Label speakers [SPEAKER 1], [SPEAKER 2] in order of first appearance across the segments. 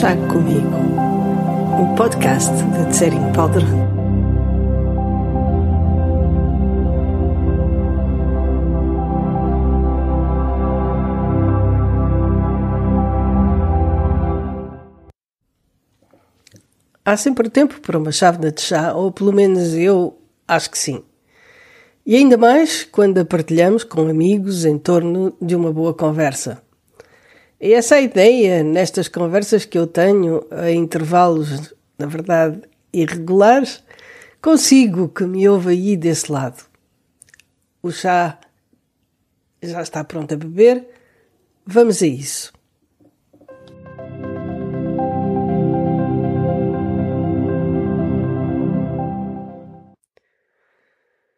[SPEAKER 1] Chá Comigo, o podcast de Tsering Powder. Há sempre tempo para uma chávena de chá, ou pelo menos eu acho que sim. E ainda mais quando a partilhamos com amigos em torno de uma boa conversa. E essa ideia nestas conversas que eu tenho a intervalos, na verdade, irregulares, consigo que me ouve aí desse lado. O chá já está pronto a beber. Vamos a isso.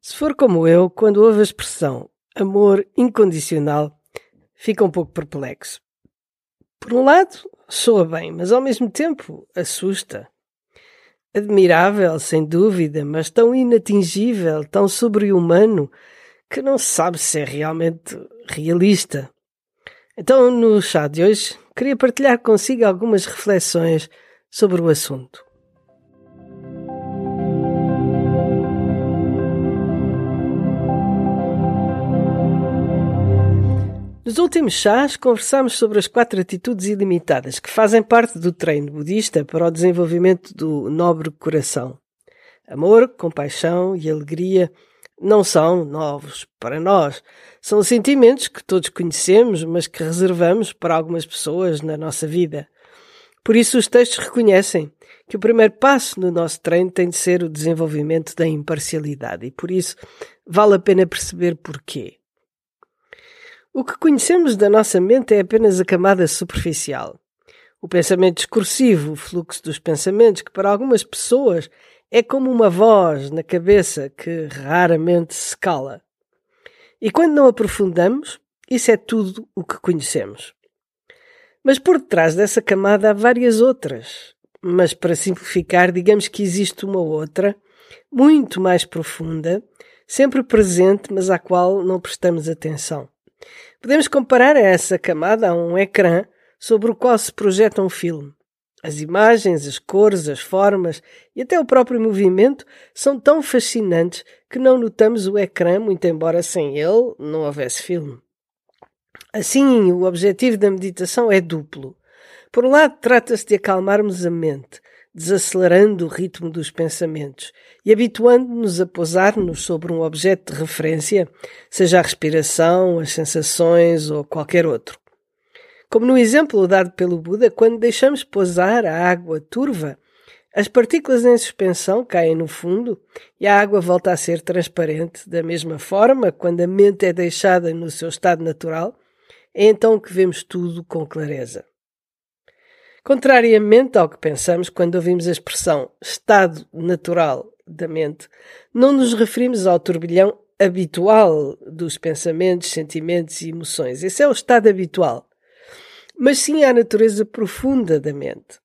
[SPEAKER 1] Se for como eu, quando ouve a expressão amor incondicional, fica um pouco perplexo. Por um lado, soa bem, mas ao mesmo tempo assusta. Admirável, sem dúvida, mas tão inatingível, tão sobre-humano, que não se sabe se é realmente realista. Então, no chá de hoje, queria partilhar consigo algumas reflexões sobre o assunto. Nos últimos chás, conversamos sobre as quatro atitudes ilimitadas que fazem parte do treino budista para o desenvolvimento do nobre coração. Amor, compaixão e alegria não são novos para nós. São sentimentos que todos conhecemos, mas que reservamos para algumas pessoas na nossa vida. Por isso, os textos reconhecem que o primeiro passo no nosso treino tem de ser o desenvolvimento da imparcialidade, e por isso vale a pena perceber porquê. O que conhecemos da nossa mente é apenas a camada superficial. O pensamento discursivo, o fluxo dos pensamentos, que para algumas pessoas é como uma voz na cabeça que raramente se cala. E quando não aprofundamos, isso é tudo o que conhecemos. Mas por detrás dessa camada há várias outras. Mas para simplificar, digamos que existe uma outra, muito mais profunda, sempre presente, mas à qual não prestamos atenção. Podemos comparar essa camada a um ecrã sobre o qual se projeta um filme. As imagens, as cores, as formas e até o próprio movimento são tão fascinantes que não notamos o ecrã, muito embora sem ele não houvesse filme. Assim, o objetivo da meditação é duplo. Por um lado, trata-se de acalmarmos a mente, desacelerando o ritmo dos pensamentos e habituando-nos a pousar-nos sobre um objeto de referência, seja a respiração, as sensações ou qualquer outro. Como no exemplo dado pelo Buda, quando deixamos pousar a água turva, as partículas em suspensão caem no fundo e a água volta a ser transparente. Da mesma forma, quando a mente é deixada no seu estado natural, é então que vemos tudo com clareza. Contrariamente ao que pensamos quando ouvimos a expressão estado natural da mente, não nos referimos ao turbilhão habitual dos pensamentos, sentimentos e emoções. Esse é o estado habitual. Mas sim à natureza profunda da mente.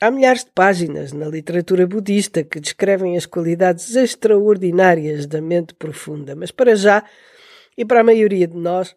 [SPEAKER 1] Há milhares de páginas na literatura budista que descrevem as qualidades extraordinárias da mente profunda, mas para já, e para a maioria de nós,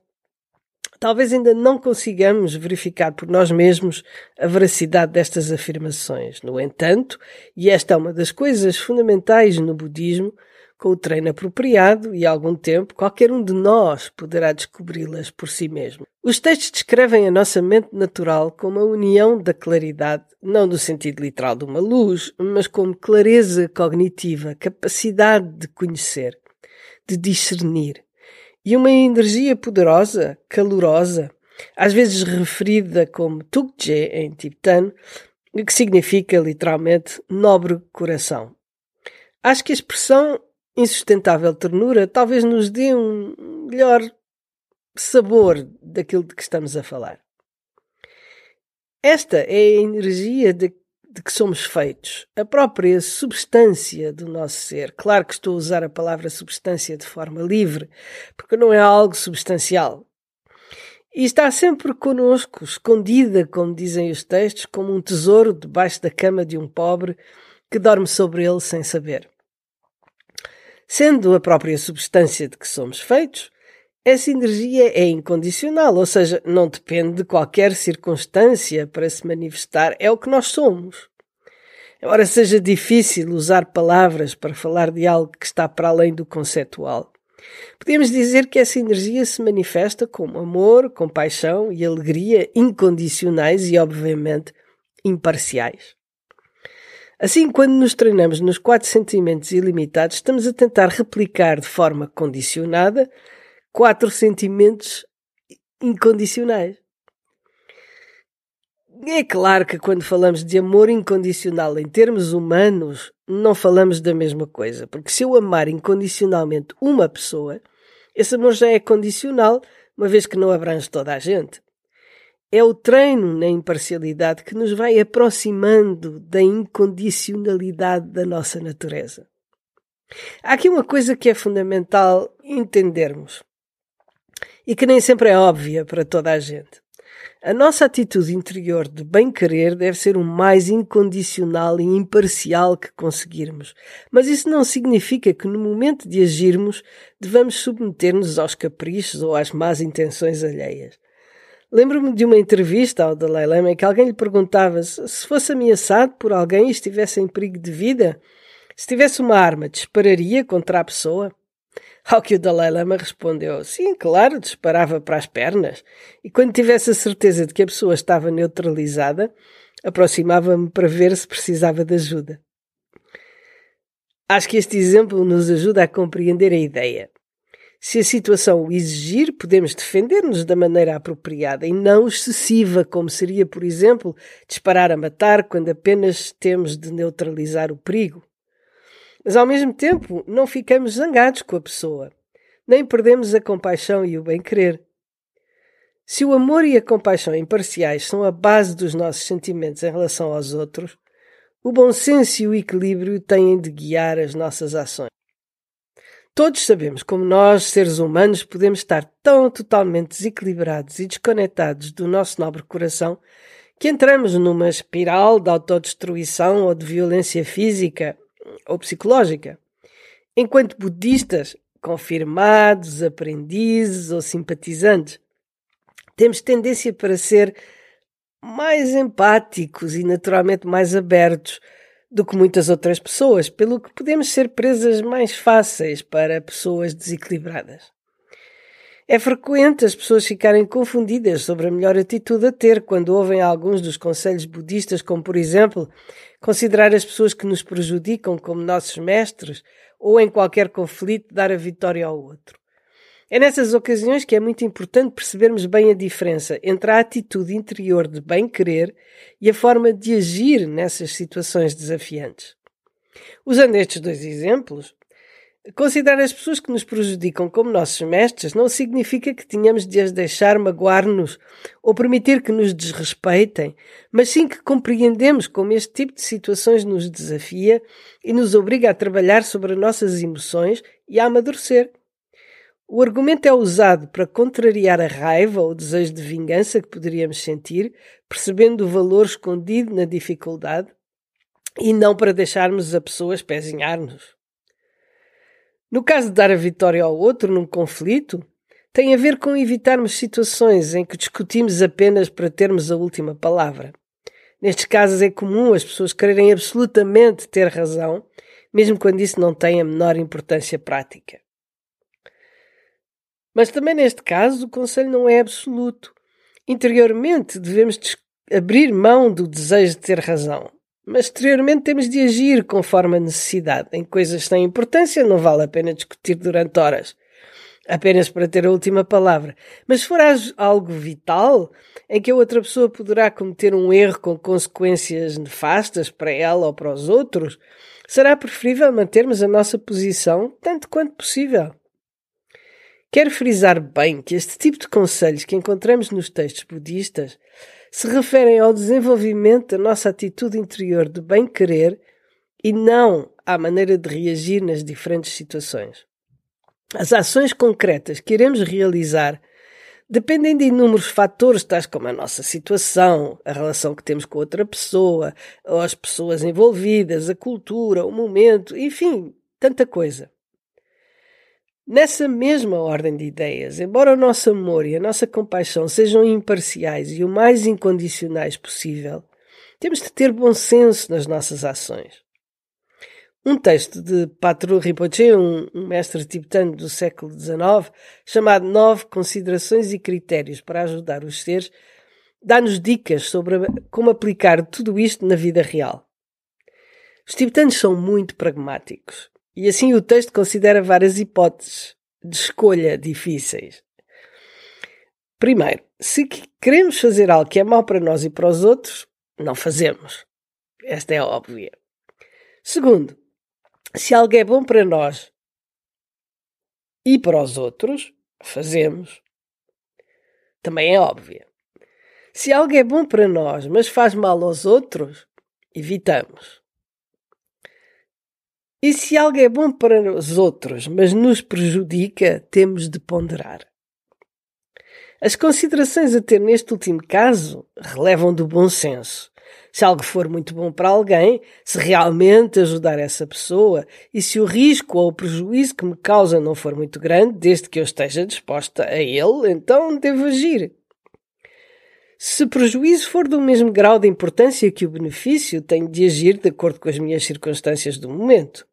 [SPEAKER 1] Talvez ainda não consigamos verificar por nós mesmos a veracidade destas afirmações. No entanto, e esta é uma das coisas fundamentais no budismo, com o treino apropriado e algum tempo, qualquer um de nós poderá descobri-las por si mesmo. Os textos descrevem a nossa mente natural como a união da claridade, não no sentido literal de uma luz, mas como clareza cognitiva, capacidade de conhecer, de discernir, e uma energia poderosa, calorosa, às vezes referida como Tukje em tibetano, que significa literalmente nobre coração. Acho que a expressão insustentável ternura talvez nos dê um melhor sabor daquilo de que estamos a falar. Esta é a energia de de que somos feitos, a própria substância do nosso ser. Claro que estou a usar a palavra substância de forma livre, porque não é algo substancial. E está sempre conosco, escondida, como dizem os textos, como um tesouro debaixo da cama de um pobre que dorme sobre ele sem saber. Sendo a própria substância de que somos feitos, essa energia é incondicional, ou seja, não depende de qualquer circunstância para se manifestar, é o que nós somos. Embora seja difícil usar palavras para falar de algo que está para além do conceptual, podemos dizer que essa energia se manifesta como amor, compaixão e alegria incondicionais e, obviamente, imparciais. Assim, quando nos treinamos nos quatro sentimentos ilimitados, estamos a tentar replicar de forma condicionada quatro sentimentos incondicionais. É claro que quando falamos de amor incondicional em termos humanos, não falamos da mesma coisa, porque se eu amar incondicionalmente uma pessoa, esse amor já é condicional, uma vez que não abrange toda a gente. É o treino na imparcialidade que nos vai aproximando da incondicionalidade da nossa natureza. Há aqui uma coisa que é fundamental entendermos e que nem sempre é óbvia para toda a gente. A nossa atitude interior de bem-querer deve ser o mais incondicional e imparcial que conseguirmos. Mas isso não significa que no momento de agirmos devamos submeter-nos aos caprichos ou às más intenções alheias. Lembro-me de uma entrevista ao Dalai Lama em que alguém lhe perguntava se fosse ameaçado por alguém e estivesse em perigo de vida, se tivesse uma arma, dispararia contra a pessoa? Ao que o Dalai Lama respondeu: Sim, claro, disparava para as pernas. E quando tivesse a certeza de que a pessoa estava neutralizada, aproximava-me para ver se precisava de ajuda. Acho que este exemplo nos ajuda a compreender a ideia. Se a situação o exigir, podemos defender-nos da maneira apropriada e não excessiva, como seria, por exemplo, disparar a matar quando apenas temos de neutralizar o perigo. Mas ao mesmo tempo não ficamos zangados com a pessoa, nem perdemos a compaixão e o bem-querer. Se o amor e a compaixão imparciais são a base dos nossos sentimentos em relação aos outros, o bom senso e o equilíbrio têm de guiar as nossas ações. Todos sabemos como nós, seres humanos, podemos estar tão totalmente desequilibrados e desconectados do nosso nobre coração que entramos numa espiral de autodestruição ou de violência física ou psicológica. Enquanto budistas, confirmados, aprendizes ou simpatizantes, temos tendência para ser mais empáticos e naturalmente mais abertos do que muitas outras pessoas, pelo que podemos ser presas mais fáceis para pessoas desequilibradas. É frequente as pessoas ficarem confundidas sobre a melhor atitude a ter quando ouvem alguns dos conselhos budistas, como por exemplo, considerar as pessoas que nos prejudicam como nossos mestres ou em qualquer conflito dar a vitória ao outro. É nessas ocasiões que é muito importante percebermos bem a diferença entre a atitude interior de bem-querer e a forma de agir nessas situações desafiantes. Usando estes dois exemplos, Considerar as pessoas que nos prejudicam como nossos mestres não significa que tenhamos de as deixar magoar-nos ou permitir que nos desrespeitem, mas sim que compreendemos como este tipo de situações nos desafia e nos obriga a trabalhar sobre nossas emoções e a amadurecer. O argumento é usado para contrariar a raiva ou o desejo de vingança que poderíamos sentir, percebendo o valor escondido na dificuldade, e não para deixarmos a pessoa espezinhar-nos. No caso de dar a vitória ao outro num conflito, tem a ver com evitarmos situações em que discutimos apenas para termos a última palavra. Nestes casos é comum as pessoas quererem absolutamente ter razão, mesmo quando isso não tem a menor importância prática. Mas também neste caso o conselho não é absoluto. Interiormente devemos abrir mão do desejo de ter razão. Mas exteriormente temos de agir conforme a necessidade. Em coisas sem importância não vale a pena discutir durante horas, apenas para ter a última palavra. Mas se for algo vital, em que a outra pessoa poderá cometer um erro com consequências nefastas para ela ou para os outros, será preferível mantermos a nossa posição tanto quanto possível. Quero frisar bem que este tipo de conselhos que encontramos nos textos budistas se referem ao desenvolvimento da nossa atitude interior de bem-querer e não à maneira de reagir nas diferentes situações. As ações concretas que iremos realizar dependem de inúmeros fatores, tais como a nossa situação, a relação que temos com outra pessoa, ou as pessoas envolvidas, a cultura, o momento, enfim, tanta coisa. Nessa mesma ordem de ideias, embora o nosso amor e a nossa compaixão sejam imparciais e o mais incondicionais possível, temos de ter bom senso nas nossas ações. Um texto de Patru Rinpoche, um, um mestre tibetano do século XIX, chamado Nove Considerações e Critérios para Ajudar os Seres, dá-nos dicas sobre como aplicar tudo isto na vida real. Os tibetanos são muito pragmáticos e assim o texto considera várias hipóteses de escolha difíceis. Primeiro, se queremos fazer algo que é mau para nós e para os outros, não fazemos. Esta é óbvia. Segundo, se algo é bom para nós e para os outros, fazemos. Também é óbvia. Se algo é bom para nós, mas faz mal aos outros, evitamos. E se algo é bom para os outros, mas nos prejudica, temos de ponderar. As considerações a ter neste último caso relevam do bom senso. Se algo for muito bom para alguém, se realmente ajudar essa pessoa e se o risco ou o prejuízo que me causa não for muito grande, desde que eu esteja disposta a ele, então devo agir. Se o prejuízo for do mesmo grau de importância que o benefício, tenho de agir de acordo com as minhas circunstâncias do momento.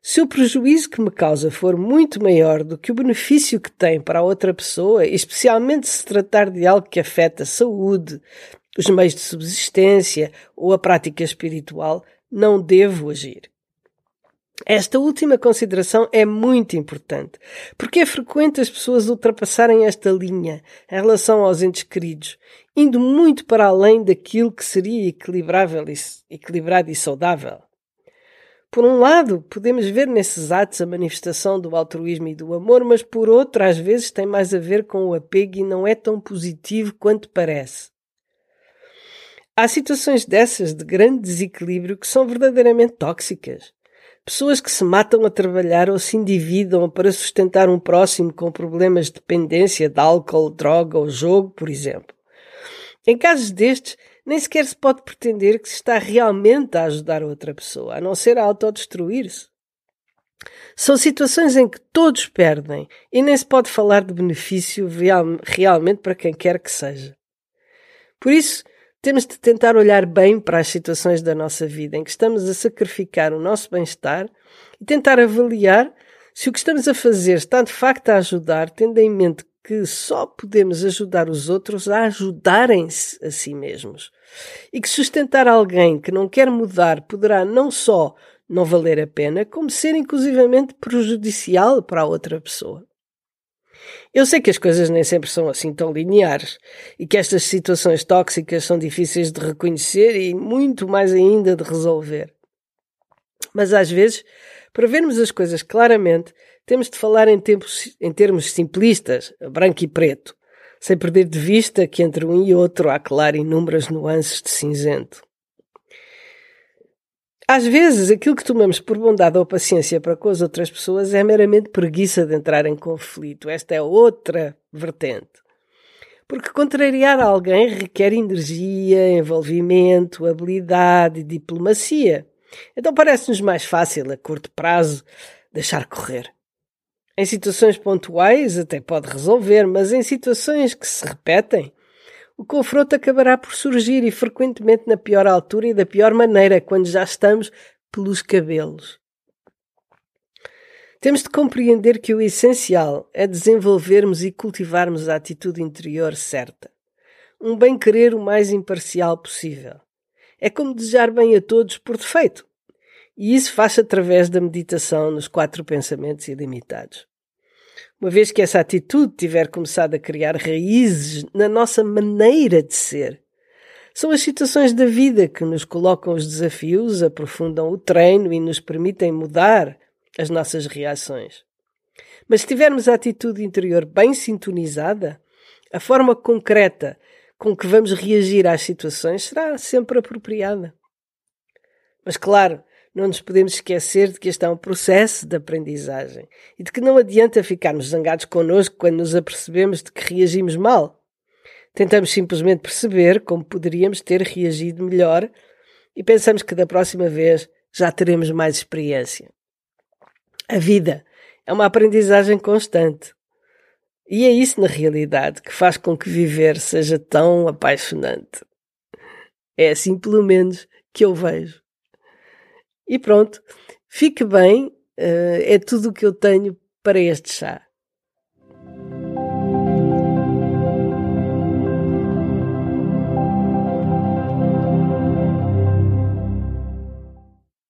[SPEAKER 1] Se o prejuízo que me causa for muito maior do que o benefício que tem para a outra pessoa, especialmente se tratar de algo que afeta a saúde, os meios de subsistência ou a prática espiritual, não devo agir. Esta última consideração é muito importante, porque é frequente as pessoas ultrapassarem esta linha em relação aos entes queridos, indo muito para além daquilo que seria equilibrável e, equilibrado e saudável. Por um lado, podemos ver nesses atos a manifestação do altruísmo e do amor, mas por outro, às vezes tem mais a ver com o apego e não é tão positivo quanto parece. Há situações dessas de grande desequilíbrio que são verdadeiramente tóxicas. Pessoas que se matam a trabalhar ou se endividam para sustentar um próximo com problemas de dependência de álcool, droga ou jogo, por exemplo. Em casos destes, nem sequer se pode pretender que se está realmente a ajudar outra pessoa, a não ser a autodestruir-se. São situações em que todos perdem e nem se pode falar de benefício real, realmente para quem quer que seja. Por isso, temos de tentar olhar bem para as situações da nossa vida em que estamos a sacrificar o nosso bem-estar e tentar avaliar se o que estamos a fazer está de facto a ajudar, tendo em mente que só podemos ajudar os outros a ajudarem-se a si mesmos. E que sustentar alguém que não quer mudar poderá não só não valer a pena, como ser inclusivamente prejudicial para a outra pessoa. Eu sei que as coisas nem sempre são assim tão lineares e que estas situações tóxicas são difíceis de reconhecer e muito mais ainda de resolver. Mas às vezes, para vermos as coisas claramente, temos de falar em, tempos, em termos simplistas, branco e preto, sem perder de vista que entre um e outro há, claro, inúmeras nuances de cinzento. Às vezes, aquilo que tomamos por bondade ou paciência para com as outras pessoas é meramente preguiça de entrar em conflito. Esta é outra vertente. Porque contrariar alguém requer energia, envolvimento, habilidade e diplomacia. Então parece-nos mais fácil, a curto prazo, deixar correr. Em situações pontuais até pode resolver, mas em situações que se repetem, o confronto acabará por surgir e frequentemente na pior altura e da pior maneira, quando já estamos pelos cabelos. Temos de compreender que o essencial é desenvolvermos e cultivarmos a atitude interior certa. Um bem-querer o mais imparcial possível. É como desejar bem a todos por defeito. E isso faz-se através da meditação nos quatro pensamentos ilimitados. Uma vez que essa atitude tiver começado a criar raízes na nossa maneira de ser, são as situações da vida que nos colocam os desafios, aprofundam o treino e nos permitem mudar as nossas reações. Mas se tivermos a atitude interior bem sintonizada, a forma concreta com que vamos reagir às situações será sempre apropriada. Mas claro, não nos podemos esquecer de que este é um processo de aprendizagem e de que não adianta ficarmos zangados connosco quando nos apercebemos de que reagimos mal. Tentamos simplesmente perceber como poderíamos ter reagido melhor e pensamos que da próxima vez já teremos mais experiência. A vida É uma aprendizagem constante. E é isso, na realidade, que faz com que viver seja tão apaixonante. É assim, pelo menos, que eu vejo. E pronto, fique bem, uh, é tudo o que eu tenho para este chá.